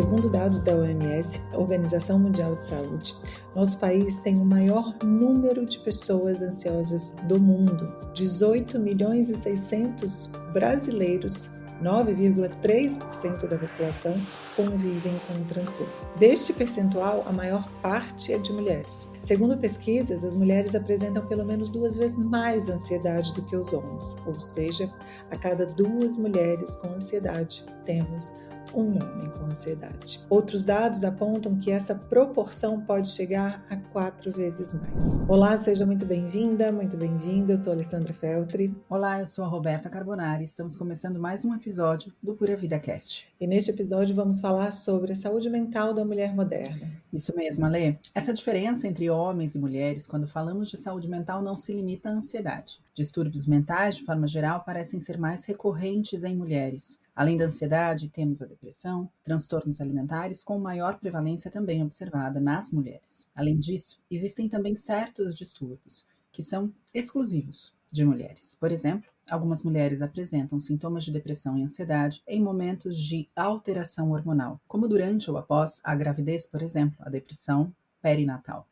Segundo dados da OMS, Organização Mundial de Saúde, nosso país tem o maior número de pessoas ansiosas do mundo. 18 milhões e 600 brasileiros 9,3% da população convivem com o transtorno. Deste percentual, a maior parte é de mulheres. Segundo pesquisas, as mulheres apresentam pelo menos duas vezes mais ansiedade do que os homens, ou seja, a cada duas mulheres com ansiedade, temos um homem com ansiedade. Outros dados apontam que essa proporção pode chegar a quatro vezes mais. Olá, seja muito bem-vinda, muito bem-vindo. Eu sou Alessandra Feltri. Olá, eu sou a Roberta Carbonari. Estamos começando mais um episódio do Pura Vida Cast. E neste episódio vamos falar sobre a saúde mental da mulher moderna. Isso mesmo, Ale. Essa diferença entre homens e mulheres, quando falamos de saúde mental, não se limita à ansiedade. Distúrbios mentais, de forma geral, parecem ser mais recorrentes em mulheres. Além da ansiedade, temos a depressão, transtornos alimentares, com maior prevalência também observada nas mulheres. Além disso, existem também certos distúrbios que são exclusivos de mulheres. Por exemplo, Algumas mulheres apresentam sintomas de depressão e ansiedade em momentos de alteração hormonal, como durante ou após a gravidez, por exemplo, a depressão perinatal.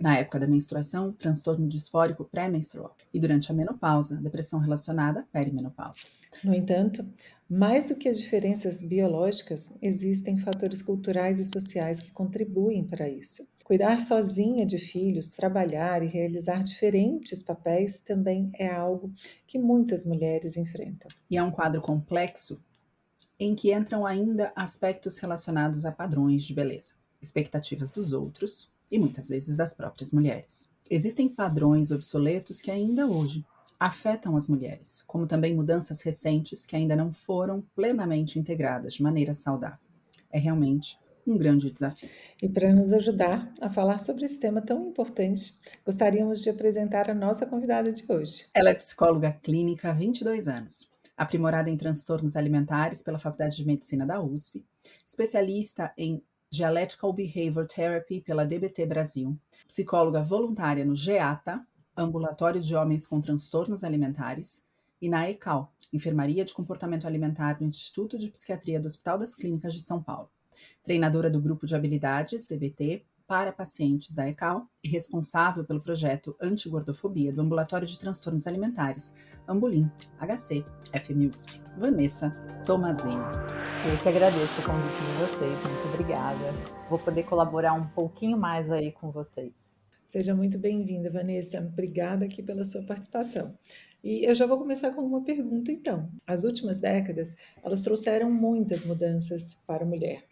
Na época da menstruação, transtorno disfórico pré-menstrual. E durante a menopausa, depressão relacionada à perimenopausa. No entanto, mais do que as diferenças biológicas, existem fatores culturais e sociais que contribuem para isso. Cuidar sozinha de filhos, trabalhar e realizar diferentes papéis também é algo que muitas mulheres enfrentam. E é um quadro complexo em que entram ainda aspectos relacionados a padrões de beleza, expectativas dos outros e muitas vezes das próprias mulheres. Existem padrões obsoletos que ainda hoje afetam as mulheres, como também mudanças recentes que ainda não foram plenamente integradas de maneira saudável. É realmente um grande desafio. E para nos ajudar a falar sobre esse tema tão importante, gostaríamos de apresentar a nossa convidada de hoje. Ela é psicóloga clínica há 22 anos, aprimorada em transtornos alimentares pela Faculdade de Medicina da USP, especialista em Dialectical Behavior Therapy pela DBT Brasil, psicóloga voluntária no GEATA, Ambulatório de Homens com Transtornos Alimentares, e na ECAL, Enfermaria de Comportamento Alimentar no Instituto de Psiquiatria do Hospital das Clínicas de São Paulo treinadora do grupo de habilidades DBT para pacientes da ECAL e responsável pelo projeto Antigordofobia do Ambulatório de Transtornos Alimentares, Ambulim, HC, FMUSP. Vanessa Tomazini. Eu que agradeço o convite de vocês, muito obrigada. Vou poder colaborar um pouquinho mais aí com vocês. Seja muito bem-vinda, Vanessa. Obrigada aqui pela sua participação. E eu já vou começar com uma pergunta, então. As últimas décadas, elas trouxeram muitas mudanças para a mulher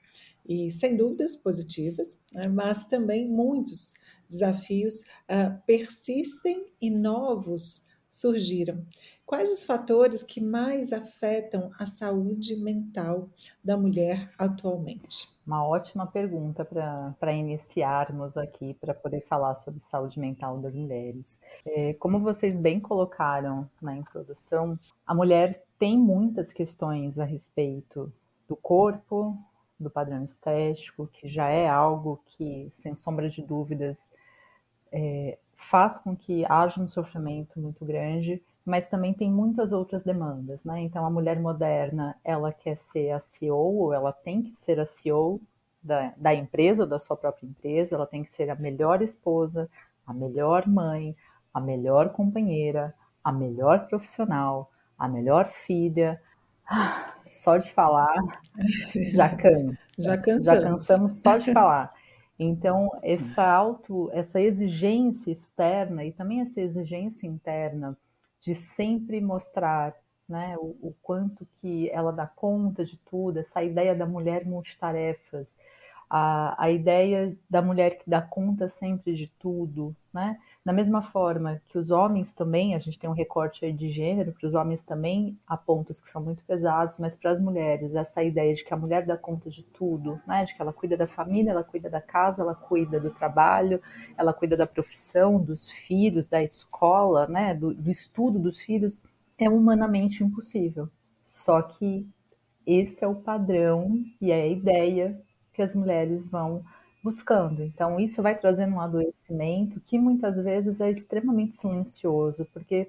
e sem dúvidas positivas, né, mas também muitos desafios uh, persistem e novos surgiram. Quais os fatores que mais afetam a saúde mental da mulher atualmente? Uma ótima pergunta para iniciarmos aqui, para poder falar sobre saúde mental das mulheres. É, como vocês bem colocaram na introdução, a mulher tem muitas questões a respeito do corpo, do padrão estético, que já é algo que, sem sombra de dúvidas, é, faz com que haja um sofrimento muito grande, mas também tem muitas outras demandas, né? Então, a mulher moderna, ela quer ser a CEO, ou ela tem que ser a CEO da, da empresa ou da sua própria empresa, ela tem que ser a melhor esposa, a melhor mãe, a melhor companheira, a melhor profissional, a melhor filha, só de falar já cansa. Já cansamos. Já cansamos só de falar. Então, essa auto, essa exigência externa e também essa exigência interna de sempre mostrar né, o, o, quanto que ela dá conta de tudo, essa ideia da mulher multitarefas, a, a ideia da mulher que dá conta sempre de tudo, né? Da mesma forma que os homens também, a gente tem um recorte aí de gênero, para os homens também há pontos que são muito pesados, mas para as mulheres, essa ideia de que a mulher dá conta de tudo, né? De que ela cuida da família, ela cuida da casa, ela cuida do trabalho, ela cuida da profissão, dos filhos, da escola, né? Do, do estudo dos filhos, é humanamente impossível. Só que esse é o padrão e é a ideia que as mulheres vão buscando. Então, isso vai trazendo um adoecimento que muitas vezes é extremamente silencioso, porque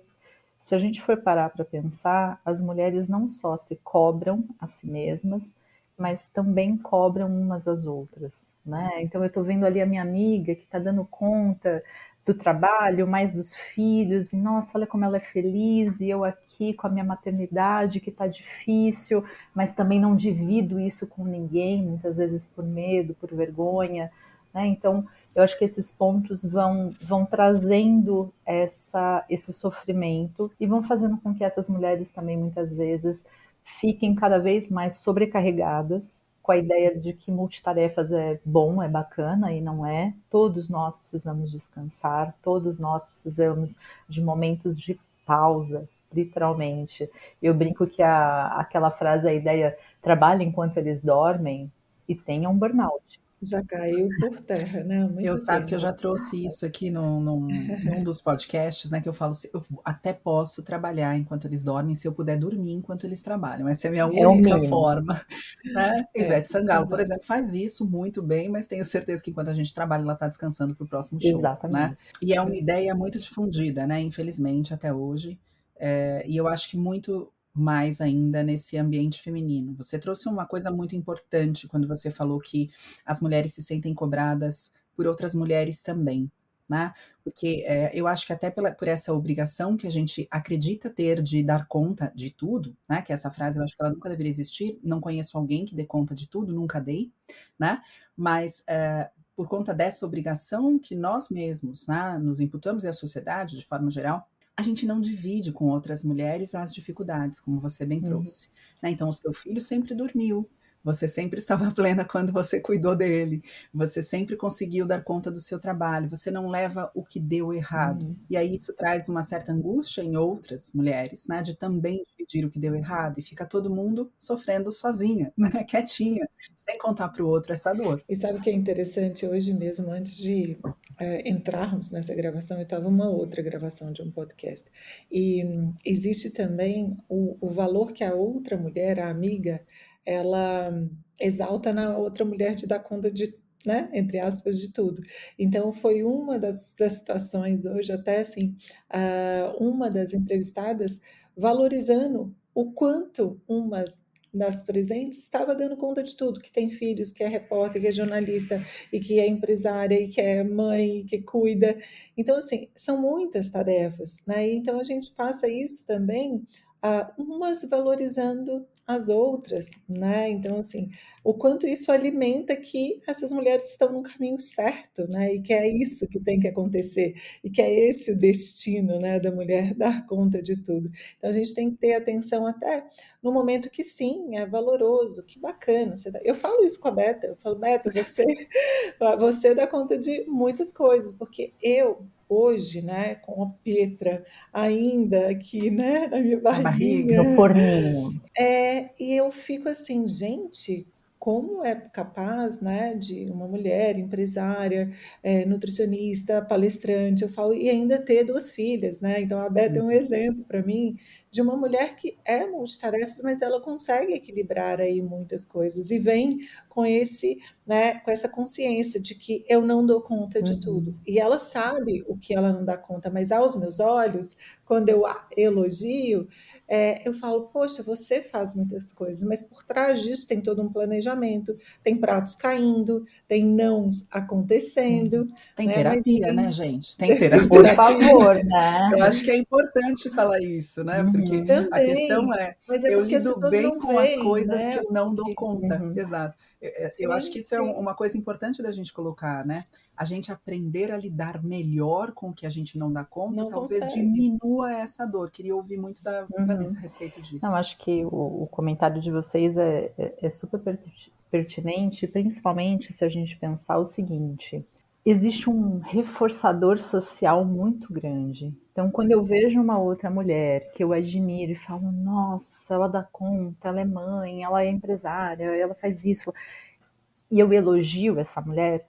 se a gente for parar para pensar, as mulheres não só se cobram a si mesmas, mas também cobram umas às outras, né? Então eu estou vendo ali a minha amiga que está dando conta do trabalho, mais dos filhos, e nossa, olha como ela é feliz, e eu aqui com a minha maternidade que está difícil, mas também não divido isso com ninguém, muitas vezes por medo, por vergonha, né? Então eu acho que esses pontos vão, vão trazendo essa, esse sofrimento e vão fazendo com que essas mulheres também muitas vezes fiquem cada vez mais sobrecarregadas com a ideia de que multitarefas é bom, é bacana e não é. Todos nós precisamos descansar, todos nós precisamos de momentos de pausa, literalmente. Eu brinco que a, aquela frase, a ideia trabalha enquanto eles dormem e tenha um burnout já caiu por terra, né? eu sabe que eu já trouxe isso aqui num, num, num, dos podcasts, né? Que eu falo, eu até posso trabalhar enquanto eles dormem, se eu puder dormir enquanto eles trabalham. Essa é a minha é única forma. Né? É, Ivete Sangalo, exatamente. por exemplo, faz isso muito bem, mas tenho certeza que enquanto a gente trabalha, ela está descansando para o próximo show. Né? Exatamente. Né? E é uma ideia muito difundida, né? Infelizmente, até hoje. É, e eu acho que muito mais ainda nesse ambiente feminino. Você trouxe uma coisa muito importante quando você falou que as mulheres se sentem cobradas por outras mulheres também. Né? Porque é, eu acho que até pela, por essa obrigação que a gente acredita ter de dar conta de tudo, né? Que essa frase eu acho que ela nunca deveria existir. Não conheço alguém que dê conta de tudo, nunca dei, né? Mas é, por conta dessa obrigação que nós mesmos né, nos imputamos e a sociedade, de forma geral, a gente não divide com outras mulheres as dificuldades, como você bem uhum. trouxe. Né? Então, o seu filho sempre dormiu, você sempre estava plena quando você cuidou dele. Você sempre conseguiu dar conta do seu trabalho. Você não leva o que deu errado. Uhum. E aí isso traz uma certa angústia em outras mulheres, né? De também dividir o que deu errado. E fica todo mundo sofrendo sozinha, né? Quietinha, sem contar para o outro essa dor. E sabe o que é interessante? Hoje mesmo, antes de é, entrarmos nessa gravação, eu estava uma outra gravação de um podcast. E hum, existe também o, o valor que a outra mulher, a amiga, ela exalta na outra mulher de dar conta de, né, entre aspas, de tudo. Então, foi uma das, das situações hoje, até assim, uh, uma das entrevistadas valorizando o quanto uma das presentes estava dando conta de tudo, que tem filhos, que é repórter, que é jornalista, e que é empresária, e que é mãe, que cuida. Então, assim, são muitas tarefas, né? Então, a gente passa isso também uh, umas valorizando as outras, né? Então, assim, o quanto isso alimenta que essas mulheres estão no caminho certo, né? E que é isso que tem que acontecer, e que é esse o destino, né, da mulher dar conta de tudo. Então, a gente tem que ter atenção até no momento que sim, é valoroso, que bacana. Eu falo isso com a Beta, eu falo, Beta, você, você dá conta de muitas coisas, porque eu hoje, né, com a Petra ainda aqui, né, na minha barriga, no forninho. É, e eu fico assim, gente, como é capaz, né, de uma mulher empresária, é, nutricionista, palestrante, eu falo, e ainda ter duas filhas, né? Então a Beth é um uhum. exemplo para mim de uma mulher que é multitarefas, mas ela consegue equilibrar aí muitas coisas e vem com esse, né, com essa consciência de que eu não dou conta de uhum. tudo. E ela sabe o que ela não dá conta, mas aos meus olhos, quando eu a elogio, é, eu falo, poxa, você faz muitas coisas, mas por trás disso tem todo um planejamento, tem pratos caindo, tem nãos acontecendo. Uhum. Tem né? terapia, mas, né, gente? Tem terapia. Por favor, né? Eu acho que é importante falar isso, né? Uhum. Porque Também. a questão é, é eu lido bem com veem, as coisas né? que eu não dou conta. Uhum. Exato. Eu, eu acho que isso é uma coisa importante da gente colocar, né? A gente aprender a lidar melhor com o que a gente não dá conta, não talvez consegue. diminua essa dor. Queria ouvir muito da uhum. Vanessa a respeito disso. Não, acho que o, o comentário de vocês é, é, é super pertinente, principalmente se a gente pensar o seguinte: existe um reforçador social muito grande. Então, quando eu vejo uma outra mulher que eu admiro e falo, nossa, ela dá conta, ela é mãe, ela é empresária, ela faz isso, e eu elogio essa mulher,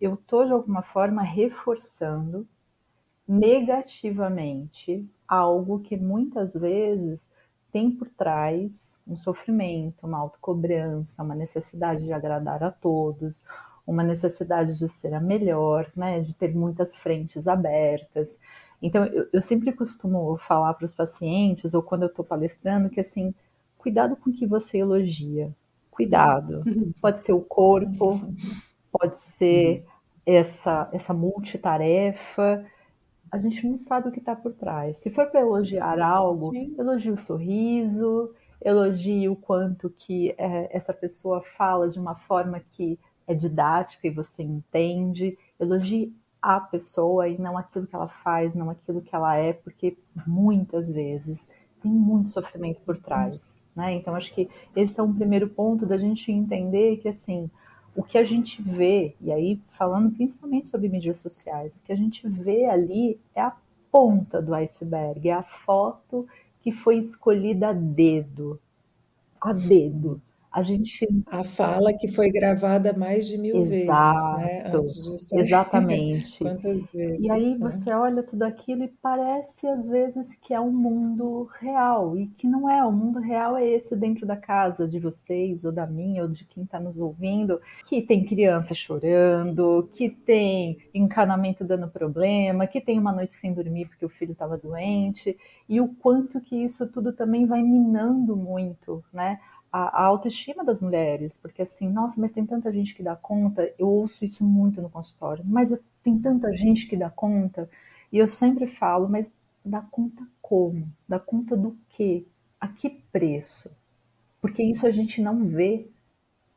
eu estou de alguma forma reforçando negativamente algo que muitas vezes tem por trás um sofrimento, uma autocobrança, uma necessidade de agradar a todos, uma necessidade de ser a melhor, né, de ter muitas frentes abertas. Então, eu, eu sempre costumo falar para os pacientes, ou quando eu estou palestrando, que assim, cuidado com o que você elogia, cuidado. Pode ser o corpo, pode ser essa, essa multitarefa. A gente não sabe o que está por trás. Se for para elogiar algo, Sim. elogie o sorriso, elogie o quanto que é, essa pessoa fala de uma forma que é didática e você entende. Elogie a pessoa e não aquilo que ela faz, não aquilo que ela é, porque muitas vezes tem muito sofrimento por trás, né? Então acho que esse é um primeiro ponto da gente entender que assim, o que a gente vê, e aí falando principalmente sobre mídias sociais, o que a gente vê ali é a ponta do iceberg, é a foto que foi escolhida a dedo, a dedo. A gente. A fala que foi gravada mais de mil Exato, vezes, né? Antes de sair. Exatamente. Quantas vezes? E aí né? você olha tudo aquilo e parece às vezes que é um mundo real, e que não é. O mundo real é esse dentro da casa de vocês, ou da minha, ou de quem está nos ouvindo, que tem criança chorando, que tem encanamento dando problema, que tem uma noite sem dormir porque o filho estava doente, e o quanto que isso tudo também vai minando muito, né? A, a, autoestima das mulheres, porque assim, nossa, mas tem tanta gente que dá conta, eu ouço isso muito no consultório, mas tem tanta gente que dá conta, e eu sempre falo, mas dá conta como? Dá conta do quê? A que preço? Porque isso a gente não vê,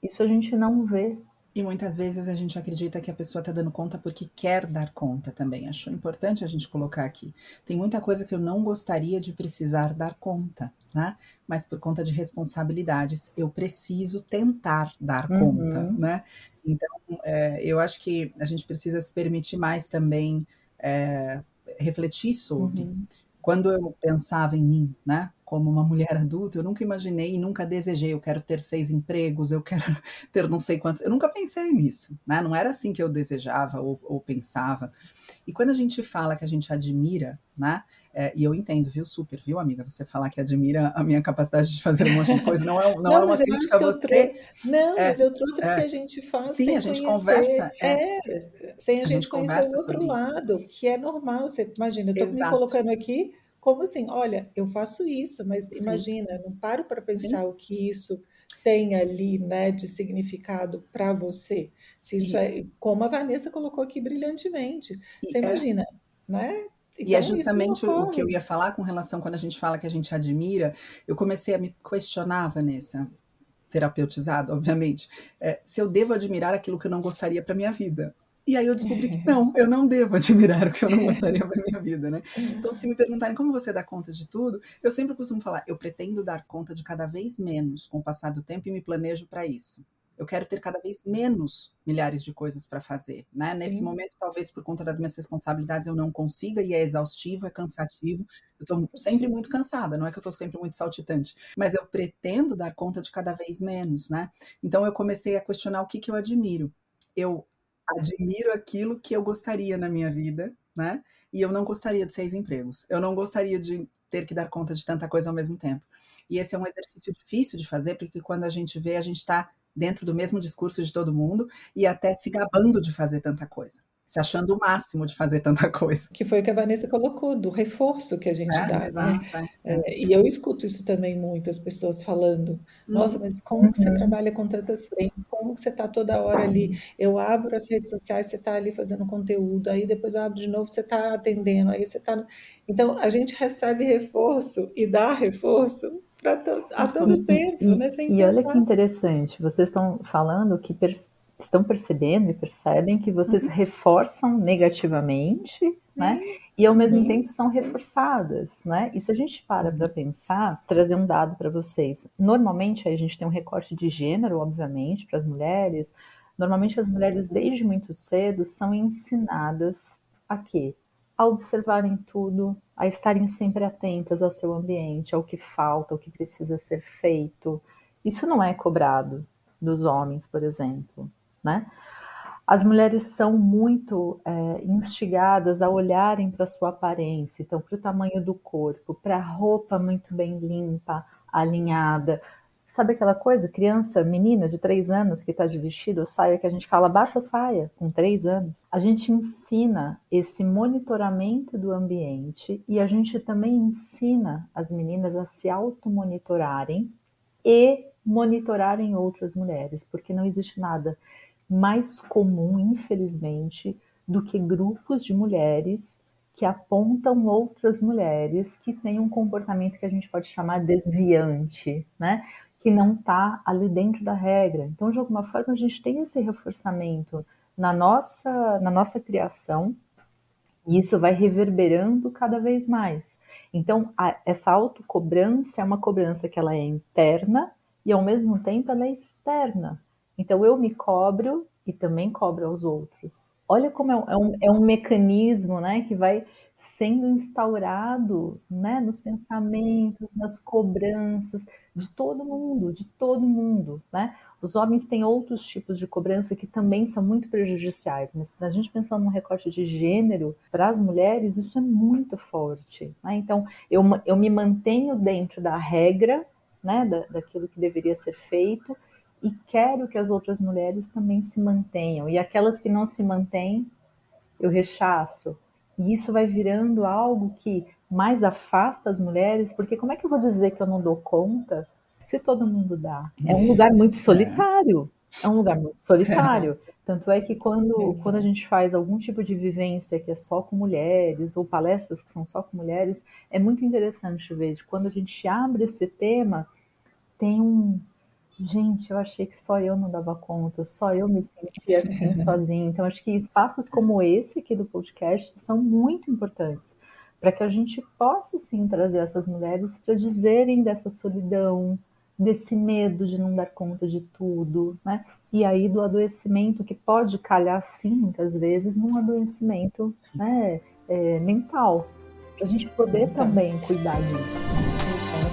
isso a gente não vê. E muitas vezes a gente acredita que a pessoa está dando conta porque quer dar conta também. Acho importante a gente colocar aqui. Tem muita coisa que eu não gostaria de precisar dar conta, né? Mas por conta de responsabilidades, eu preciso tentar dar uhum. conta, né? Então, é, eu acho que a gente precisa se permitir mais também é, refletir sobre. Uhum. Quando eu pensava em mim, né? como uma mulher adulta, eu nunca imaginei e nunca desejei, eu quero ter seis empregos, eu quero ter não sei quantos. Eu nunca pensei nisso, né? Não era assim que eu desejava ou, ou pensava. E quando a gente fala que a gente admira, né? É, e eu entendo, viu, super, viu, amiga? Você falar que admira a minha capacidade de fazer um monte de coisa, não é, não, não é uma crítica a você. Não, é, mas eu trouxe é, porque a gente faz sim, sem a gente conhecer, conversa. É, sem a, a gente, gente conhecer o outro lado, isso. que é normal. Você imagina, eu estou me colocando aqui como assim? Olha, eu faço isso, mas Sim. imagina, não paro para pensar Sim. o que isso tem ali, né, de significado para você. Se isso é, como a Vanessa colocou aqui brilhantemente. Você é, imagina, né? Então, e é então, justamente o que eu ia falar com relação quando a gente fala que a gente admira. Eu comecei a me questionar, Vanessa, terapeutizado, obviamente, é, se eu devo admirar aquilo que eu não gostaria para minha vida. E aí eu descobri que não, eu não devo admirar o que eu não gostaria para minha vida, né? Então, se me perguntarem como você dá conta de tudo, eu sempre costumo falar, eu pretendo dar conta de cada vez menos com o passar do tempo e me planejo para isso. Eu quero ter cada vez menos milhares de coisas para fazer, né? Sim. Nesse momento, talvez por conta das minhas responsabilidades eu não consiga e é exaustivo, é cansativo. Eu estou sempre muito cansada, não é que eu estou sempre muito saltitante, mas eu pretendo dar conta de cada vez menos, né? Então eu comecei a questionar o que, que eu admiro. Eu admiro aquilo que eu gostaria na minha vida, né? E eu não gostaria de seis empregos. Eu não gostaria de ter que dar conta de tanta coisa ao mesmo tempo. E esse é um exercício difícil de fazer, porque quando a gente vê, a gente está dentro do mesmo discurso de todo mundo e até se gabando de fazer tanta coisa se achando o máximo de fazer tanta coisa. Que foi o que a Vanessa colocou, do reforço que a gente é, dá. Né? É. É, e eu escuto isso também muitas pessoas falando, nossa, mas como que você uhum. trabalha com tantas frentes? Como que você está toda hora ali? Eu abro as redes sociais, você está ali fazendo conteúdo, aí depois eu abro de novo, você está atendendo, aí você está... Então, a gente recebe reforço e dá reforço to... a todo tempo, e, né? Sem e olha que interessante, vocês estão falando que estão percebendo e percebem que vocês uhum. reforçam negativamente, né? E ao mesmo Sim. tempo são reforçadas, né? E se a gente para para pensar, trazer um dado para vocês. Normalmente a gente tem um recorte de gênero, obviamente, para as mulheres. Normalmente as mulheres desde muito cedo são ensinadas a quê? A observarem tudo, a estarem sempre atentas ao seu ambiente, ao que falta, ao que precisa ser feito. Isso não é cobrado dos homens, por exemplo né? As mulheres são muito é, instigadas a olharem para a sua aparência, então para o tamanho do corpo, para a roupa muito bem limpa, alinhada. Sabe aquela coisa, criança, menina de três anos que está de vestido, saia, que a gente fala baixa saia, com três anos? A gente ensina esse monitoramento do ambiente e a gente também ensina as meninas a se automonitorarem e monitorarem outras mulheres, porque não existe nada mais comum, infelizmente, do que grupos de mulheres que apontam outras mulheres que têm um comportamento que a gente pode chamar desviante, né? Que não está ali dentro da regra. Então, de alguma forma, a gente tem esse reforçamento na nossa, na nossa criação, e isso vai reverberando cada vez mais. Então, a, essa autocobrança é uma cobrança que ela é interna e, ao mesmo tempo, ela é externa. Então, eu me cobro e também cobro aos outros. Olha como é é um, é um mecanismo né, que vai sendo instaurado né, nos pensamentos, nas cobranças de todo mundo, de todo mundo. Né? Os homens têm outros tipos de cobrança que também são muito prejudiciais, mas se a gente pensar num recorte de gênero, para as mulheres isso é muito forte. Né? Então, eu, eu me mantenho dentro da regra, né, da, daquilo que deveria ser feito, e quero que as outras mulheres também se mantenham. E aquelas que não se mantêm, eu rechaço. E isso vai virando algo que mais afasta as mulheres, porque como é que eu vou dizer que eu não dou conta se todo mundo dá? É um lugar muito solitário. É um lugar muito solitário. Tanto é que quando, quando a gente faz algum tipo de vivência que é só com mulheres, ou palestras que são só com mulheres, é muito interessante ver de quando a gente abre esse tema, tem um, Gente, eu achei que só eu não dava conta, só eu me sentia assim sozinha. Então, acho que espaços como esse aqui do podcast são muito importantes para que a gente possa sim trazer essas mulheres para dizerem dessa solidão, desse medo de não dar conta de tudo, né? E aí do adoecimento que pode calhar sim muitas vezes num adoecimento né, é, mental, para a gente poder também cuidar disso.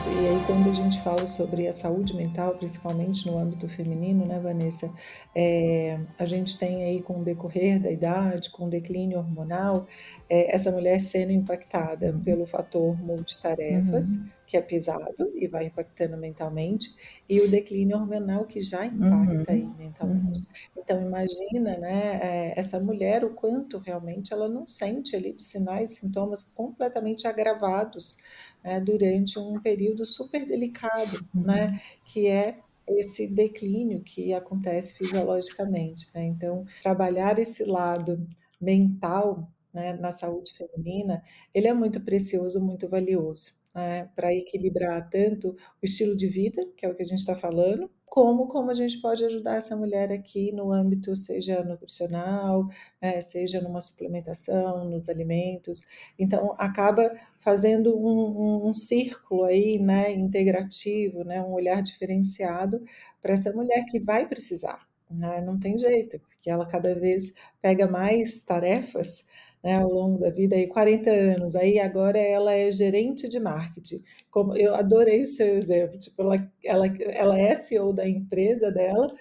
Exato. E aí, quando a gente fala sobre a saúde mental, principalmente no âmbito feminino, né, Vanessa? É, a gente tem aí, com o decorrer da idade, com o declínio hormonal, é, essa mulher sendo impactada pelo fator multitarefas. Uhum que é pesado e vai impactando mentalmente, e o declínio hormonal que já impacta uhum. mentalmente. Uhum. Então imagina, né, é, essa mulher o quanto realmente ela não sente ali de sinais, sintomas completamente agravados né, durante um período super delicado, uhum. né, que é esse declínio que acontece fisiologicamente. Né? Então, trabalhar esse lado mental né, na saúde feminina, ele é muito precioso, muito valioso né, para equilibrar tanto o estilo de vida, que é o que a gente está falando, como como a gente pode ajudar essa mulher aqui no âmbito seja nutricional, né, seja numa suplementação, nos alimentos. Então acaba fazendo um, um, um círculo aí, né, integrativo, né, um olhar diferenciado para essa mulher que vai precisar. Né, não tem jeito, porque ela cada vez pega mais tarefas né, ao longo da vida, aí 40 anos, aí agora ela é gerente de marketing. Como eu adorei o seu exemplo, tipo, ela, ela, ela é CEO da empresa dela,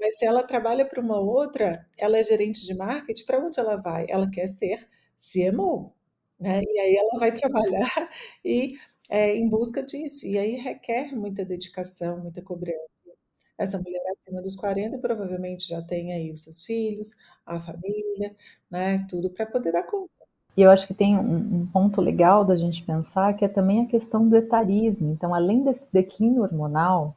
mas se ela trabalha para uma outra, ela é gerente de marketing, para onde ela vai? Ela quer ser CMO, né? E aí ela vai trabalhar e é, em busca disso. E aí requer muita dedicação, muita cobrança. Essa mulher acima dos 40 provavelmente já tem aí os seus filhos, a família, né, tudo para poder dar conta. E eu acho que tem um, um, ponto legal da gente pensar que é também a questão do etarismo. Então, além desse declínio hormonal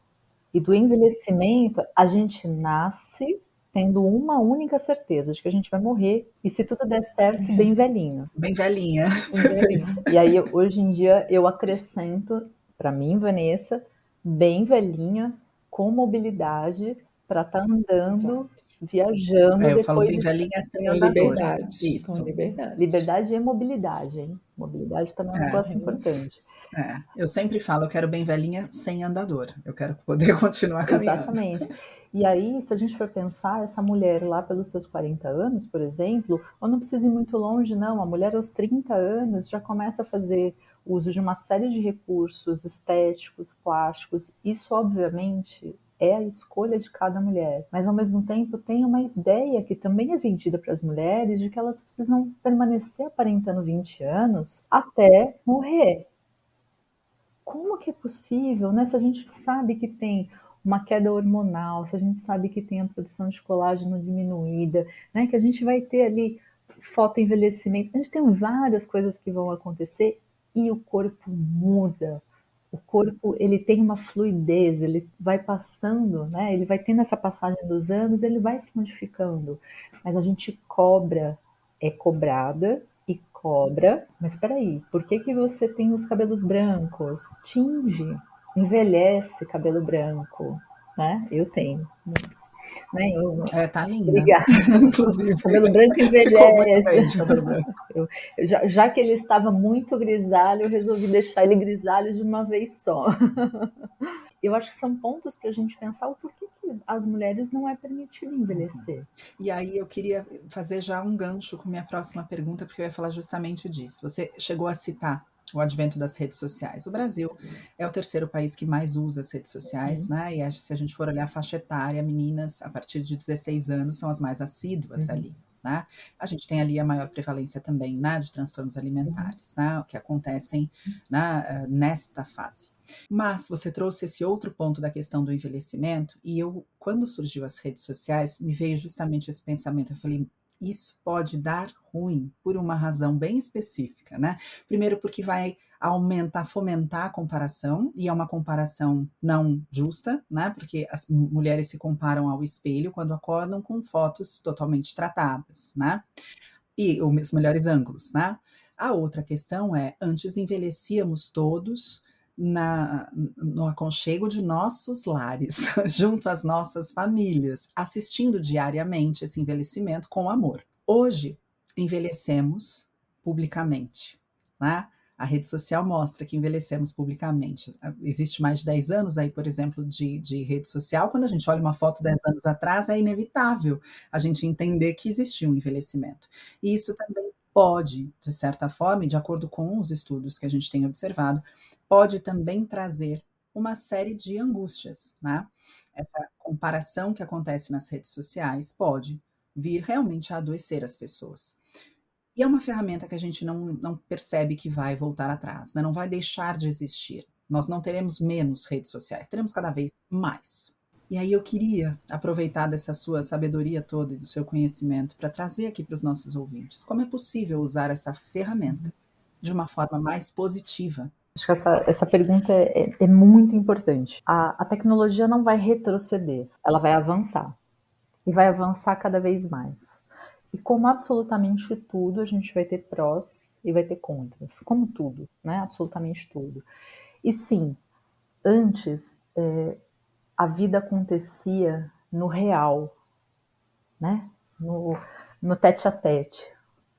e do envelhecimento, a gente nasce tendo uma única certeza de que a gente vai morrer e se tudo der certo, bem velhinho. Bem velhinha. Bem velhinho. E aí, hoje em dia, eu acrescento, para mim, Vanessa, bem velhinha, com mobilidade, para estar tá andando, Exato. viajando. É, eu depois falo bem velhinha sem andador. Liberdade. Isso. Com liberdade. Liberdade e mobilidade, hein? Mobilidade também é um é, negócio importante. É, eu sempre falo, eu quero bem velhinha sem andador. Eu quero poder continuar caminhando. Exatamente. E aí, se a gente for pensar, essa mulher lá pelos seus 40 anos, por exemplo, ou não precisa ir muito longe, não. A mulher aos 30 anos já começa a fazer uso de uma série de recursos estéticos, plásticos. Isso, obviamente, é a escolha de cada mulher. Mas ao mesmo tempo tem uma ideia que também é vendida para as mulheres de que elas precisam permanecer aparentando 20 anos até morrer. Como que é possível, né? Se a gente sabe que tem uma queda hormonal, se a gente sabe que tem a produção de colágeno diminuída, né? Que a gente vai ter ali fotoenvelhecimento, a gente tem várias coisas que vão acontecer e o corpo muda o corpo ele tem uma fluidez, ele vai passando, né? Ele vai tendo essa passagem dos anos, ele vai se modificando. Mas a gente cobra, é cobrada e cobra. Mas espera aí, por que que você tem os cabelos brancos? Tinge, envelhece cabelo branco, né? Eu tenho muitos. Né? Eu, é, tá linda. Obrigada. Inclusive. cabelo branco envelhece. Eu, eu, já, já, que ele estava muito grisalho, eu resolvi deixar ele grisalho de uma vez só. eu acho que são pontos para a gente pensar o porquê que as mulheres não é permitido envelhecer. E aí eu queria fazer já um gancho com minha próxima pergunta, porque eu ia falar justamente disso. Você chegou a citar o advento das redes sociais. O Brasil é o terceiro país que mais usa as redes sociais, uhum. né? E se a gente for olhar a faixa etária, meninas a partir de 16 anos são as mais assíduas uhum. ali. Né? A gente tem ali a maior prevalência também né, de transtornos alimentares, né, que acontecem né, eh, nesta fase. Mas você trouxe esse outro ponto da questão do envelhecimento, e eu, quando surgiu as redes sociais, me veio justamente esse pensamento. Eu falei, isso pode dar ruim por uma razão bem específica, né? Primeiro, porque vai aumentar, fomentar a comparação, e é uma comparação não justa, né? Porque as mulheres se comparam ao espelho quando acordam com fotos totalmente tratadas, né? E os melhores ângulos, né? A outra questão é: antes envelhecíamos todos na, no aconchego de nossos lares, junto às nossas famílias, assistindo diariamente esse envelhecimento com amor. Hoje, envelhecemos publicamente. Né? A rede social mostra que envelhecemos publicamente. Existe mais de 10 anos aí, por exemplo, de, de rede social. Quando a gente olha uma foto 10 anos atrás, é inevitável a gente entender que existiu um envelhecimento. E isso também pode, de certa forma, e de acordo com os estudos que a gente tem observado, pode também trazer uma série de angústias, né? Essa comparação que acontece nas redes sociais pode vir realmente a adoecer as pessoas. E é uma ferramenta que a gente não, não percebe que vai voltar atrás, né? não vai deixar de existir. Nós não teremos menos redes sociais, teremos cada vez mais. E aí eu queria aproveitar dessa sua sabedoria toda e do seu conhecimento para trazer aqui para os nossos ouvintes como é possível usar essa ferramenta de uma forma mais positiva. Acho que essa, essa pergunta é, é, é muito importante. A, a tecnologia não vai retroceder, ela vai avançar. E vai avançar cada vez mais. E como absolutamente tudo, a gente vai ter prós e vai ter contras. Como tudo, né? Absolutamente tudo. E sim, antes é, a vida acontecia no real, né? No, no tete a tete.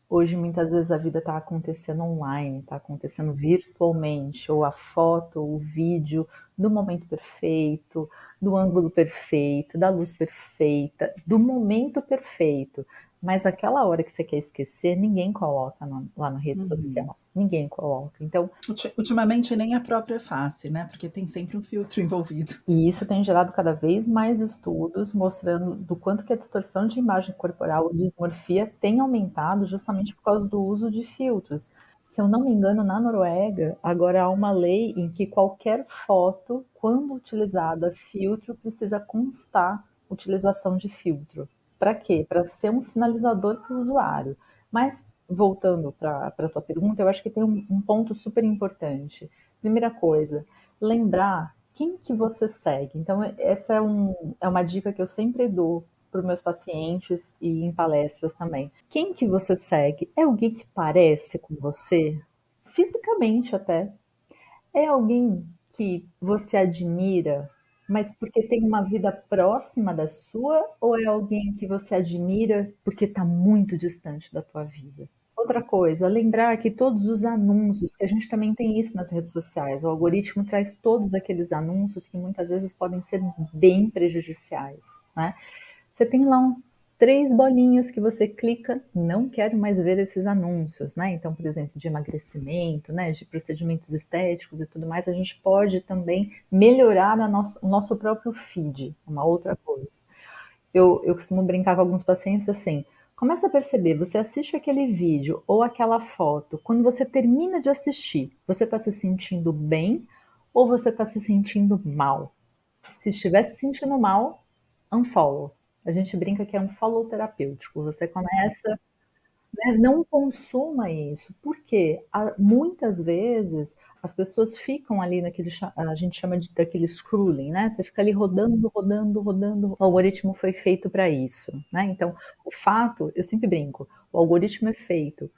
Hoje, muitas vezes, a vida está acontecendo online, está acontecendo virtualmente, ou a foto, ou o vídeo, do momento perfeito, do ângulo perfeito, da luz perfeita, do momento perfeito. Mas aquela hora que você quer esquecer, ninguém coloca no, lá na rede uhum. social. Ninguém coloca. Então, ultimamente nem a própria face, né? Porque tem sempre um filtro envolvido. E isso tem gerado cada vez mais estudos mostrando do quanto que a distorção de imagem corporal, a dismorfia, tem aumentado justamente por causa do uso de filtros. Se eu não me engano, na Noruega, agora há uma lei em que qualquer foto, quando utilizada filtro, precisa constar utilização de filtro. Para quê? Para ser um sinalizador para o usuário. Mas, voltando para a tua pergunta, eu acho que tem um, um ponto super importante. Primeira coisa, lembrar quem que você segue. Então, essa é, um, é uma dica que eu sempre dou para os meus pacientes e em palestras também. Quem que você segue? É alguém que parece com você? Fisicamente até. É alguém que você admira mas porque tem uma vida próxima da sua ou é alguém que você admira porque está muito distante da tua vida? Outra coisa, lembrar que todos os anúncios, que a gente também tem isso nas redes sociais, o algoritmo traz todos aqueles anúncios que muitas vezes podem ser bem prejudiciais, né? Você tem lá um três bolinhas que você clica, não quero mais ver esses anúncios, né? Então, por exemplo, de emagrecimento, né, de procedimentos estéticos e tudo mais, a gente pode também melhorar a o nosso próprio feed, uma outra coisa. Eu, eu costumo brincar com alguns pacientes assim, começa a perceber, você assiste aquele vídeo ou aquela foto, quando você termina de assistir, você está se sentindo bem ou você está se sentindo mal? Se estiver se sentindo mal, unfollow a gente brinca que é um follow terapêutico. Você começa né? Não consuma isso. Por quê? Muitas vezes as pessoas ficam ali naquele, a gente chama de daquele scrolling, né? Você fica ali rodando, rodando, rodando. O algoritmo foi feito para isso, né? Então, o fato, eu sempre brinco, o algoritmo é feito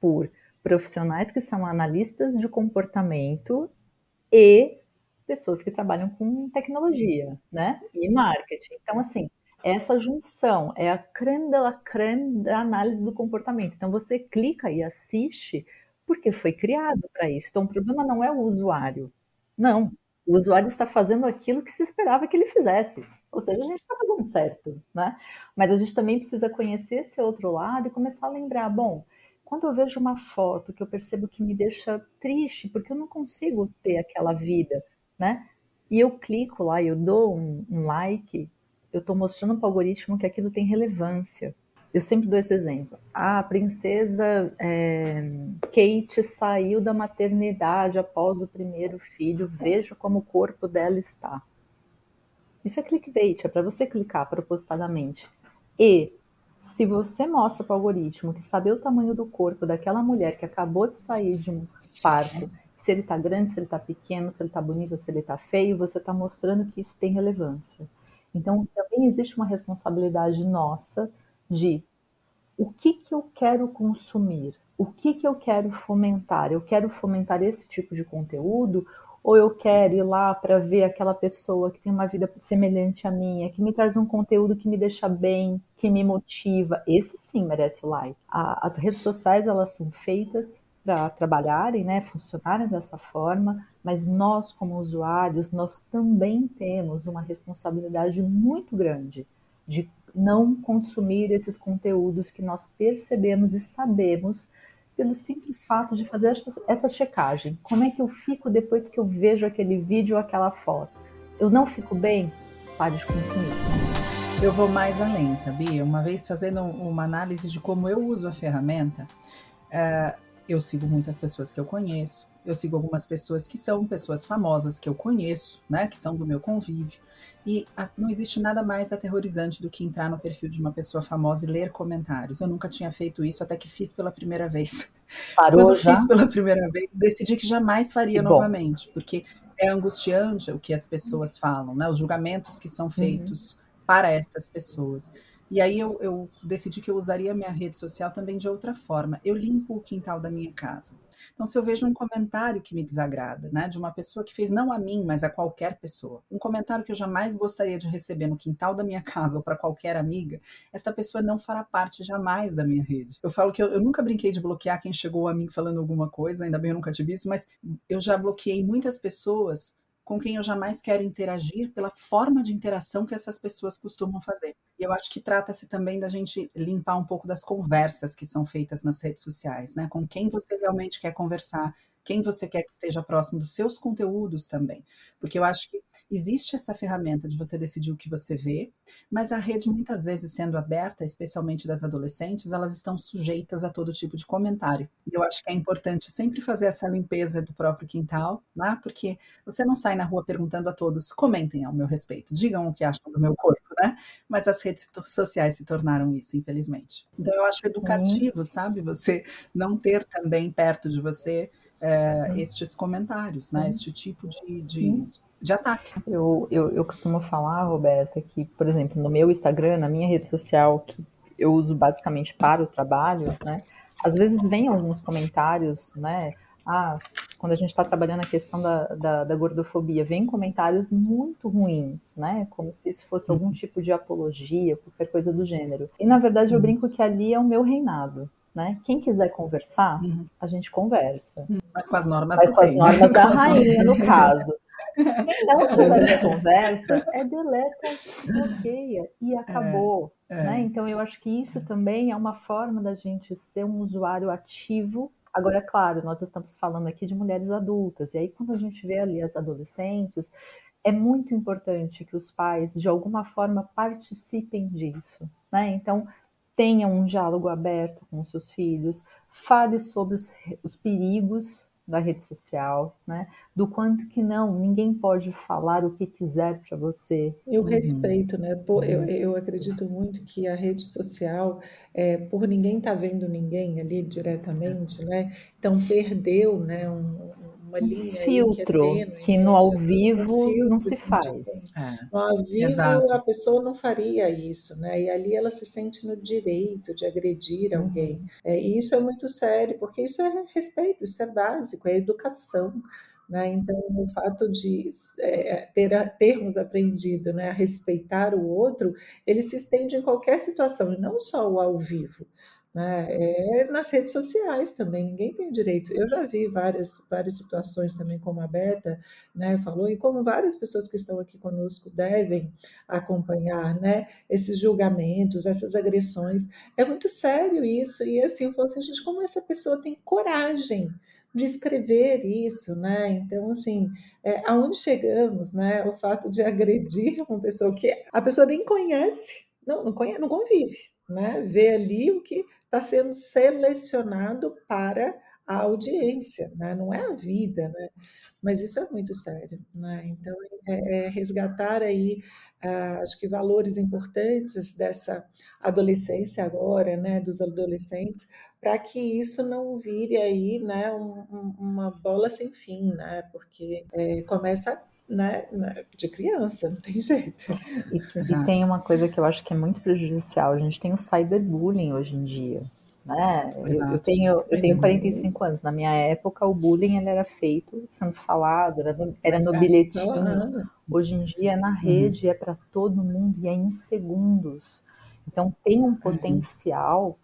por profissionais que são analistas de comportamento e pessoas que trabalham com tecnologia, né? E marketing. Então, assim, essa junção é a creme de la creme da análise do comportamento. Então, você clica e assiste porque foi criado para isso. Então, o problema não é o usuário. Não. O usuário está fazendo aquilo que se esperava que ele fizesse. Ou seja, a gente está fazendo certo, né? Mas a gente também precisa conhecer esse outro lado e começar a lembrar, bom, quando eu vejo uma foto que eu percebo que me deixa triste, porque eu não consigo ter aquela vida, né? E eu clico lá, eu dou um, um like, eu estou mostrando para o algoritmo que aquilo tem relevância. Eu sempre dou esse exemplo. A princesa é, Kate saiu da maternidade após o primeiro filho, veja como o corpo dela está. Isso é clickbait, é para você clicar propositadamente. E se você mostra para o algoritmo que saber o tamanho do corpo daquela mulher que acabou de sair de um parto, se ele está grande, se ele está pequeno, se ele está bonito, se ele está feio, você está mostrando que isso tem relevância. Então, também existe uma responsabilidade nossa de o que, que eu quero consumir, o que, que eu quero fomentar. Eu quero fomentar esse tipo de conteúdo ou eu quero ir lá para ver aquela pessoa que tem uma vida semelhante à minha, que me traz um conteúdo que me deixa bem, que me motiva. Esse sim merece o like. as redes sociais elas são feitas para trabalharem, né, funcionarem dessa forma, mas nós como usuários nós também temos uma responsabilidade muito grande de não consumir esses conteúdos que nós percebemos e sabemos pelo simples fato de fazer essa, checagem. Como é que eu fico depois que eu vejo aquele vídeo ou aquela foto? Eu não fico bem? Pare de consumir. Eu vou mais além, sabia? Uma vez fazendo uma análise de como eu uso a ferramenta, uh, eu sigo muitas pessoas que eu conheço, eu sigo algumas pessoas que são pessoas famosas que eu conheço, né, que são do meu convívio. E a, não existe nada mais aterrorizante do que entrar no perfil de uma pessoa famosa e ler comentários. Eu nunca tinha feito isso até que fiz pela primeira vez. Parou Quando já? fiz pela primeira vez, decidi que jamais faria novamente, porque é angustiante o que as pessoas falam, né? Os julgamentos que são uhum. feitos uhum. para essas pessoas. E aí eu, eu, decidi que eu usaria minha rede social também de outra forma. Eu limpo o quintal da minha casa. Então, se eu vejo um comentário que me desagrada, né, de uma pessoa que fez não a mim, mas a qualquer pessoa, um comentário que eu jamais gostaria de receber no quintal da minha casa ou para qualquer amiga, esta pessoa não fará parte jamais da minha rede. Eu falo que eu, eu nunca brinquei de bloquear quem chegou a mim falando alguma coisa, ainda bem eu nunca tive isso, mas eu já bloqueei muitas pessoas com quem eu jamais quero interagir pela forma de interação que essas pessoas costumam fazer. E eu acho que trata-se também da gente limpar um pouco das conversas que são feitas nas redes sociais, né? Com quem você realmente quer conversar, quem você quer que esteja próximo dos seus conteúdos também. Porque eu acho que existe essa ferramenta de você decidir o que você vê, mas a rede, muitas vezes, sendo aberta, especialmente das adolescentes, elas estão sujeitas a todo tipo de comentário. E eu acho que é importante sempre fazer essa limpeza do próprio quintal, né? porque você não sai na rua perguntando a todos, comentem ao meu respeito, digam o que acham do meu corpo, né? Mas as redes sociais se tornaram isso, infelizmente. Então eu acho educativo, uhum. sabe? Você não ter também perto de você é, estes comentários, né? Este tipo de, de, de ataque. Eu, eu, eu costumo falar, Roberta, que, por exemplo, no meu Instagram, na minha rede social, que eu uso basicamente para o trabalho, né? Às vezes vem alguns comentários, né? Ah, quando a gente está trabalhando a questão da, da, da, gordofobia, vem comentários muito ruins, né? Como se isso fosse algum tipo de apologia, qualquer coisa do gênero. E na verdade eu uhum. brinco que ali é o meu reinado. Né? Quem quiser conversar, uhum. a gente conversa. Uhum. Mas com as normas Mas com as normas da rainha, no caso. Quem não tiver conversa, é deleta, bloqueia e acabou. É, é. Né? Então, eu acho que isso também é uma forma da gente ser um usuário ativo. Agora, é claro, nós estamos falando aqui de mulheres adultas, e aí quando a gente vê ali as adolescentes, é muito importante que os pais, de alguma forma, participem disso. Né? Então, tenha um diálogo aberto com seus filhos, fale sobre os, os perigos da rede social, né? Do quanto que não, ninguém pode falar o que quiser para você. E o uhum. respeito, né? Por, eu, eu acredito muito que a rede social, é, por ninguém estar tá vendo ninguém ali diretamente, né? Então perdeu, né? Um, uma linha filtro que, é tênue, que no ao vivo um não se faz. É. No ao vivo Exato. a pessoa não faria isso, né? E ali ela se sente no direito de agredir uhum. alguém. É, e isso é muito sério, porque isso é respeito, isso é básico, é educação. Né? Então, o fato de é, ter, termos aprendido né, a respeitar o outro, ele se estende em qualquer situação, e não só o ao vivo. Né? É nas redes sociais também, ninguém tem o direito. Eu já vi várias, várias situações também, como a Beta né, falou, e como várias pessoas que estão aqui conosco devem acompanhar né, esses julgamentos, essas agressões. É muito sério isso, e assim, falou assim, gente, como essa pessoa tem coragem de escrever isso, né? Então, assim, é, aonde chegamos, né? O fato de agredir uma pessoa que a pessoa nem conhece, não, não, conhece, não convive, né? Vê ali o que está sendo selecionado para a audiência, né? não é a vida, né? mas isso é muito sério. Né? Então, é, é resgatar aí, uh, acho que valores importantes dessa adolescência agora, né? dos adolescentes, para que isso não vire aí né? Um, um, uma bola sem fim, né? porque é, começa né, né, de criança, não tem jeito. E, e, tem uma coisa que eu acho que é muito prejudicial, a gente tem o cyberbullying hoje em dia. Né? Eu, eu, tenho, eu tenho 45 anos. Na minha época, o bullying ele era feito, sendo falado, era no, era no bilhetinho. Hoje em dia é na uhum. rede, é para todo mundo e é em segundos. Então tem um uhum. potencial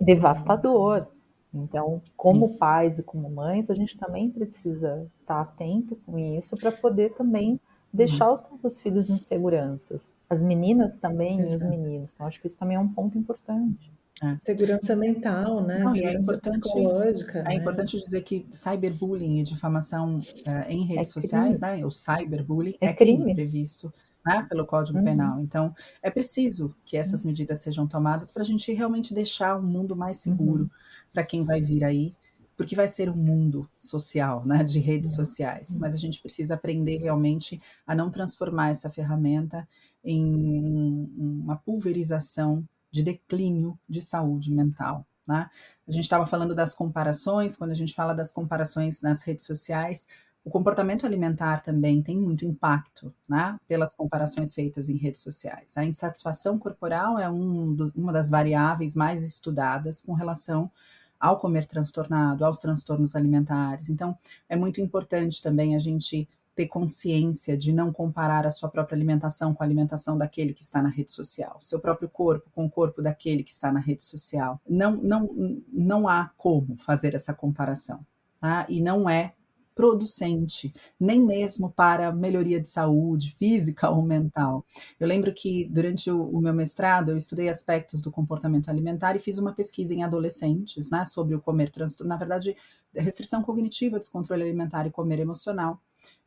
devastador. Então, como Sim. pais e como mães, a gente também precisa estar atento com isso para poder também deixar uhum. os nossos filhos em seguranças. As meninas também Exato. e os meninos. Então, acho que isso também é um ponto importante. É. Segurança mental, né? Não, é Segurança é psicológica. É né? importante dizer que cyberbullying e difamação uh, em redes é sociais, né? O cyberbullying é, é crime. crime previsto né, pelo Código uhum. Penal. Então, é preciso que essas uhum. medidas sejam tomadas para a gente realmente deixar o mundo mais seguro uhum. para quem vai vir aí, porque vai ser um mundo social, né, de redes uhum. sociais. Mas a gente precisa aprender realmente a não transformar essa ferramenta em uma pulverização de declínio de saúde mental. Né? A gente estava falando das comparações, quando a gente fala das comparações nas redes sociais, o comportamento alimentar também tem muito impacto, né, pelas comparações feitas em redes sociais. A insatisfação corporal é um dos, uma das variáveis mais estudadas com relação ao comer transtornado, aos transtornos alimentares. Então, é muito importante também a gente ter consciência de não comparar a sua própria alimentação com a alimentação daquele que está na rede social, seu próprio corpo com o corpo daquele que está na rede social. Não, não, não há como fazer essa comparação. Tá? E não é producente, nem mesmo para melhoria de saúde física ou mental. Eu lembro que durante o, o, meu mestrado eu estudei aspectos do comportamento alimentar e fiz uma pesquisa em adolescentes, né, sobre o comer transtorno, na verdade, restrição cognitiva, descontrole alimentar e comer emocional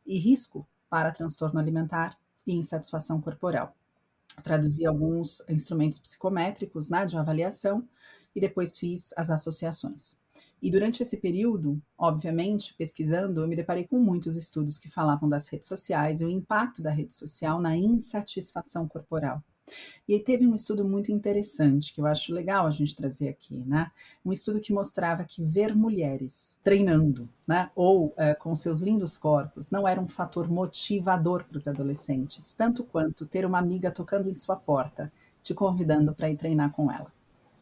e risco para transtorno alimentar e insatisfação corporal. Traduzi alguns instrumentos psicométricos, né, de avaliação e depois fiz as associações. E durante esse período, obviamente, pesquisando, eu me deparei com muitos estudos que falavam das redes sociais e o impacto da rede social na insatisfação corporal. E aí teve um estudo muito interessante que eu acho legal a gente trazer aqui, né? Um estudo que mostrava que ver mulheres treinando, né, ou é, com seus lindos corpos, não era um fator motivador para os adolescentes, tanto quanto ter uma amiga tocando em sua porta, te convidando para ir treinar com ela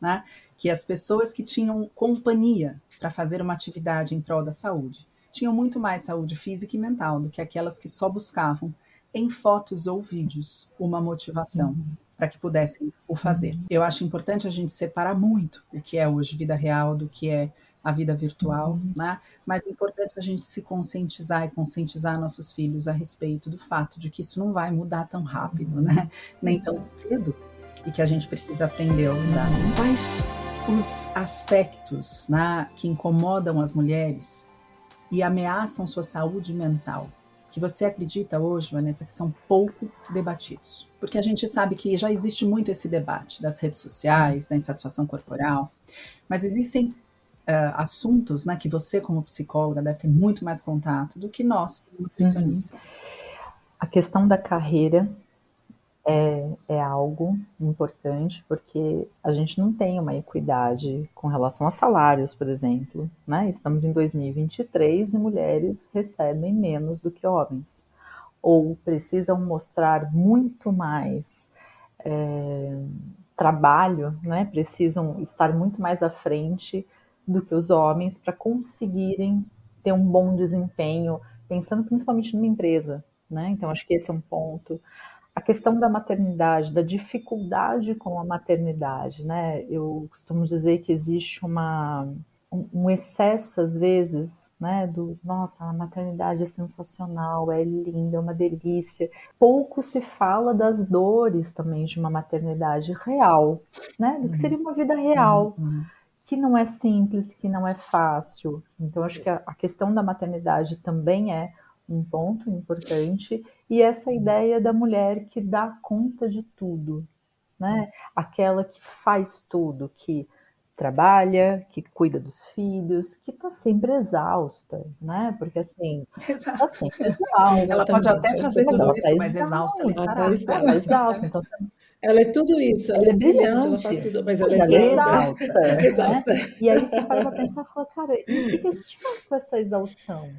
né? Que as pessoas que tinham companhia para fazer uma atividade em prol da saúde tinham muito mais saúde física e mental do que aquelas que só buscavam em fotos ou vídeos uma motivação uhum. para que pudessem o fazer. Uhum. Eu acho importante a gente separar muito o que é hoje vida real do que é a vida virtual, uhum. né? Mas é importante a gente se conscientizar e conscientizar nossos filhos a respeito do fato de que isso não vai mudar tão rápido, né? Nem tão cedo e que a gente precisa aprender a usar. Quais os aspectos né, que incomodam as mulheres e ameaçam sua saúde mental? Que você acredita hoje, Vanessa, que são pouco debatidos? Porque a gente sabe que já existe muito esse debate das redes sociais, da insatisfação corporal, mas existem uh, assuntos né, que você, como psicóloga, deve ter muito mais contato do que nós, nutricionistas. Uhum. A questão da carreira é, é algo importante, porque a gente não tem uma equidade com relação a salários, por exemplo. Né? Estamos em 2023 e mulheres recebem menos do que homens, ou precisam mostrar muito mais. É, trabalho, né, precisam estar muito mais à frente do que os homens para conseguirem ter um bom desempenho, pensando principalmente numa empresa, né? Então acho que esse é um ponto. A questão da maternidade, da dificuldade com a maternidade, né? Eu costumo dizer que existe uma um excesso às vezes, né, do nossa, a maternidade é sensacional, é linda, é uma delícia. Pouco se fala das dores também de uma maternidade real, né, do que seria uma vida real, uhum. que não é simples, que não é fácil. Então acho que a, a questão da maternidade também é um ponto importante e essa ideia da mulher que dá conta de tudo, né? Aquela que faz tudo, que trabalha, que cuida dos filhos, que está sempre exausta, né? Porque assim, está sempre exausta. Ela pode até fazer tudo isso, mas exausta ela estará. Ela exausta. Então, ela é tudo isso, ela, ela é, é brilhante, ela faz tudo, mas ela, ela é, exausta. É exausta. Né? E aí você para para pensar e fala, cara, e o que a gente faz com essa exaustão?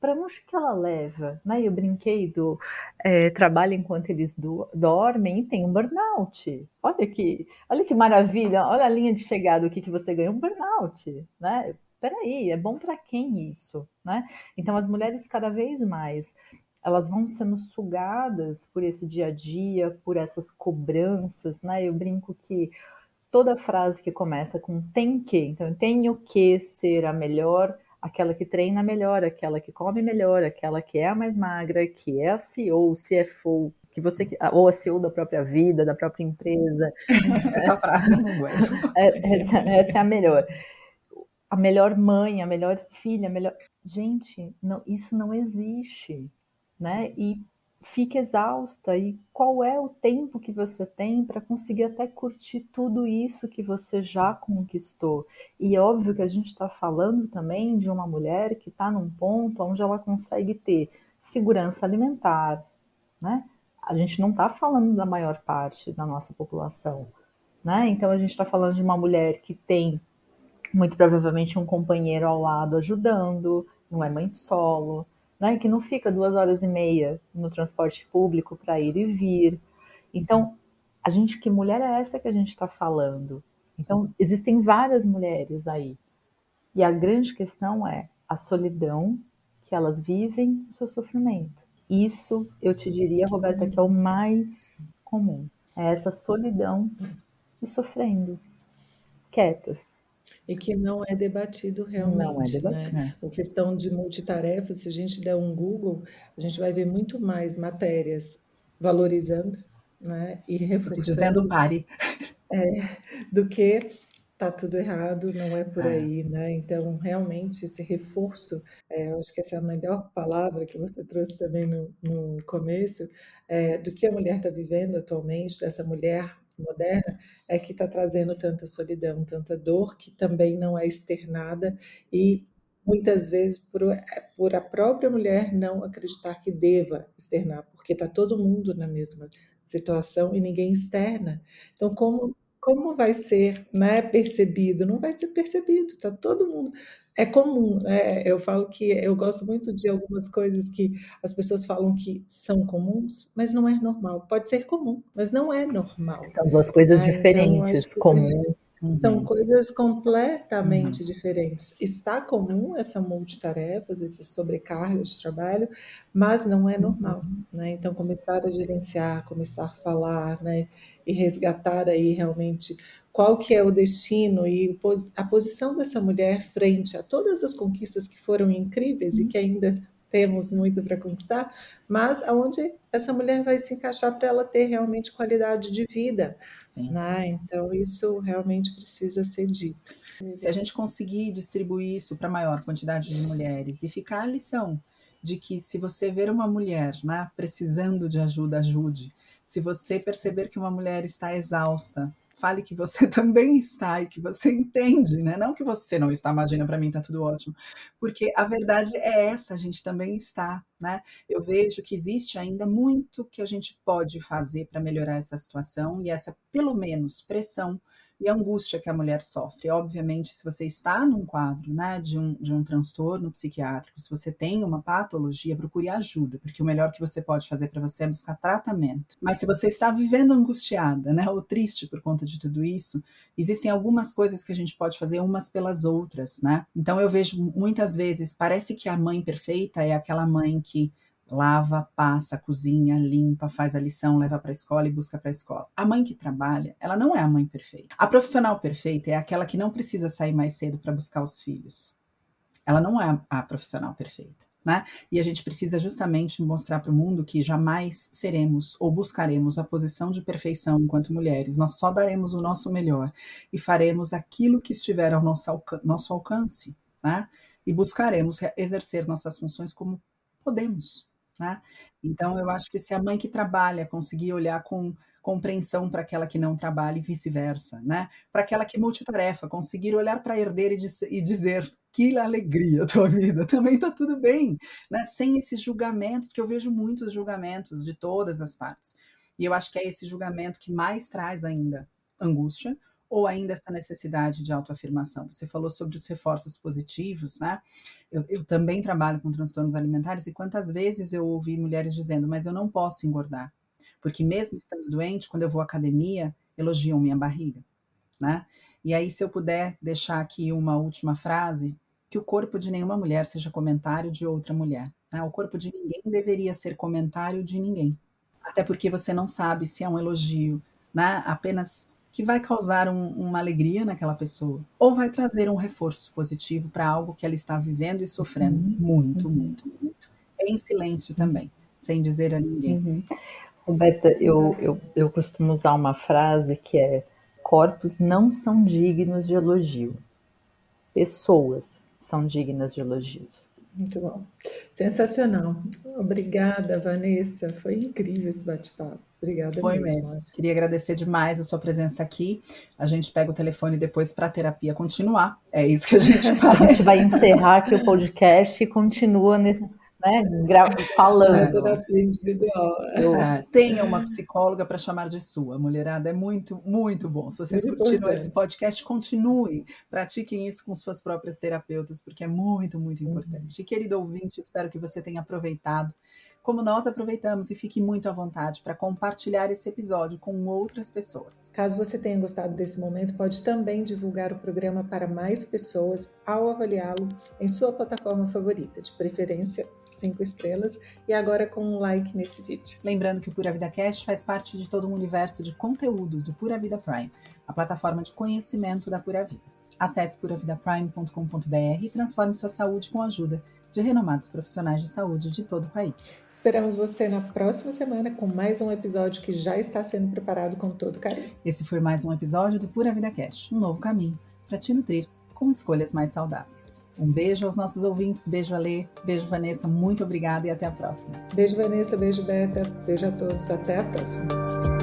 Para onde que ela leva? Né? Eu brinquei do é, trabalho enquanto eles do, dormem e tem um burnout. Olha que, olha que maravilha, olha a linha de chegada, o que, que você ganha, um burnout. Né? Peraí, é bom para quem isso? Né? Então as mulheres cada vez mais elas vão sendo sugadas por esse dia a dia, por essas cobranças, né? Eu brinco que toda frase que começa com tem que, então eu tenho que ser a melhor aquela que treina melhor, aquela que come melhor, aquela que é a mais magra, que é a CEO, CFO, que você ou a CEO da própria vida, da própria empresa. essa frase não aguento. É, essa, essa, é a melhor. A melhor mãe, a melhor filha, a melhor. Gente, não, isso não existe, né? E fica exausta e qual é o tempo que você tem para conseguir até curtir tudo isso que você já conquistou. E é óbvio que a gente está falando também de uma mulher que está num ponto onde ela consegue ter segurança alimentar, né? A gente não está falando da maior parte da nossa população, né? Então a gente está falando de uma mulher que tem muito provavelmente um companheiro ao lado ajudando, não é mãe solo, né, que não fica duas horas e meia no transporte público para ir e vir. Então, a gente, que mulher é essa que a gente está falando? Então, existem várias mulheres aí. E a grande questão é a solidão que elas vivem, o seu sofrimento. Isso, eu te diria, Roberta, que é o mais comum. É essa solidão e sofrendo, quietas, e que não é debatido realmente. Não é debatido. Né? A questão de multitarefa, se a gente der um Google, a gente vai ver muito mais matérias valorizando né, e reforçando. Dizendo pare. É, do que tá tudo errado, não é por é. aí, né? Então, realmente, esse reforço, é, eu acho que essa é a melhor palavra que você trouxe também no, no começo, é, do que a mulher está vivendo atualmente, dessa mulher moderna é que está trazendo tanta solidão, tanta dor que também não é externada e muitas vezes por, por a própria mulher não acreditar que deva externar, porque está todo mundo na mesma situação e ninguém externa. Então, como como vai ser né, percebido? Não vai ser percebido, está todo mundo. É comum, né? eu falo que eu gosto muito de algumas coisas que as pessoas falam que são comuns, mas não é normal. Pode ser comum, mas não é normal. São duas coisas né? diferentes, então, comum Uhum. São coisas completamente uhum. diferentes. Está comum essa multitarefas, esse sobrecarga de trabalho, mas não é normal, uhum. né? Então começar a gerenciar, começar a falar, né? E resgatar aí realmente qual que é o destino e a posição dessa mulher frente a todas as conquistas que foram incríveis e uhum. que ainda temos muito para conquistar, mas aonde essa mulher vai se encaixar para ela ter realmente qualidade de vida. Sim. Né? Então, isso realmente precisa ser dito. Se a gente conseguir distribuir isso para maior quantidade de mulheres e ficar a lição de que se você ver uma mulher né, precisando de ajuda, ajude. Se você perceber que uma mulher está exausta, fale que você também está e que você entende, né? Não que você não está, imagina, para mim tá tudo ótimo. Porque a verdade é essa, a gente também está, né? Eu vejo que existe ainda muito que a gente pode fazer para melhorar essa situação e essa, pelo menos, pressão e a angústia que a mulher sofre. Obviamente, se você está num quadro né, de, um, de um transtorno psiquiátrico, se você tem uma patologia, procure ajuda, porque o melhor que você pode fazer para você é buscar tratamento. Mas se você está vivendo angustiada né, ou triste por conta de tudo isso, existem algumas coisas que a gente pode fazer umas pelas outras. Né? Então, eu vejo muitas vezes, parece que a mãe perfeita é aquela mãe que lava, passa, cozinha, limpa, faz a lição, leva para a escola e busca para a escola. A mãe que trabalha, ela não é a mãe perfeita. A profissional perfeita é aquela que não precisa sair mais cedo para buscar os filhos. Ela não é a profissional perfeita. Né? E a gente precisa justamente mostrar para o mundo que jamais seremos ou buscaremos a posição de perfeição enquanto mulheres. Nós só daremos o nosso melhor e faremos aquilo que estiver ao nosso, alcan nosso alcance, né? E buscaremos exercer nossas funções como podemos. Né? Então, eu acho que se a mãe que trabalha conseguir olhar com compreensão para aquela que não trabalha e vice-versa, né? Para aquela que multitarefa, conseguir olhar para a herdeira e, e, dizer que alegria a tua vida, também está tudo bem, né? Sem esses julgamentos, porque eu vejo muitos julgamentos de todas as partes. E eu acho que é esse julgamento que mais traz ainda angústia, ou ainda essa necessidade de autoafirmação? Você falou sobre os reforços positivos, né? Eu, eu, também trabalho com transtornos alimentares e quantas vezes eu ouvi mulheres dizendo, mas eu não posso engordar, porque mesmo estando doente, quando eu vou à academia, elogiam minha barriga, né? E aí, se eu puder deixar aqui uma última frase, que o corpo de nenhuma mulher seja comentário de outra mulher. Né? O corpo de ninguém deveria ser comentário de ninguém. Até porque você não sabe se é um elogio, né? Apenas que vai causar um, uma alegria naquela pessoa, ou vai trazer um reforço positivo para algo que ela está vivendo e sofrendo uhum. muito, muito, muito. Em silêncio também, sem dizer a ninguém. Uhum. Roberta, eu, eu, eu costumo usar uma frase que é: corpos não são dignos de elogio, pessoas são dignas de elogios. Muito bom. Sensacional. Obrigada, Vanessa. Foi incrível esse bate-papo. Obrigada Foi mesmo. mesmo. Queria agradecer demais a sua presença aqui. A gente pega o telefone depois para a terapia continuar. É isso que a gente faz. a gente vai encerrar aqui o podcast e continua nesse né, falando. É, tenha uma psicóloga para chamar de sua. Mulherada é muito, muito bom. Se vocês muito curtiram esse podcast, continuem. Pratiquem isso com suas próprias terapeutas, porque é muito, muito uhum. importante. E, querido ouvinte, espero que você tenha aproveitado como nós aproveitamos e fique muito à vontade para compartilhar esse episódio com outras pessoas. Caso você tenha gostado desse momento, pode também divulgar o programa para mais pessoas ao avaliá-lo em sua plataforma favorita, de preferência cinco estrelas e agora com um like nesse vídeo. Lembrando que o Pura Vida Cast faz parte de todo um universo de conteúdos do Pura Vida Prime, a plataforma de conhecimento da Pura Vida. Acesse puravidaprime.com.br e transforme sua saúde com a ajuda de renomados profissionais de saúde de todo o país. Esperamos você na próxima semana com mais um episódio que já está sendo preparado com todo carinho. Esse foi mais um episódio do Pura Vida Cast, um novo caminho para te nutrir com escolhas mais saudáveis. Um beijo aos nossos ouvintes, beijo Alê, beijo Vanessa, muito obrigada e até a próxima. Beijo Vanessa, beijo Beta, beijo a todos, até a próxima.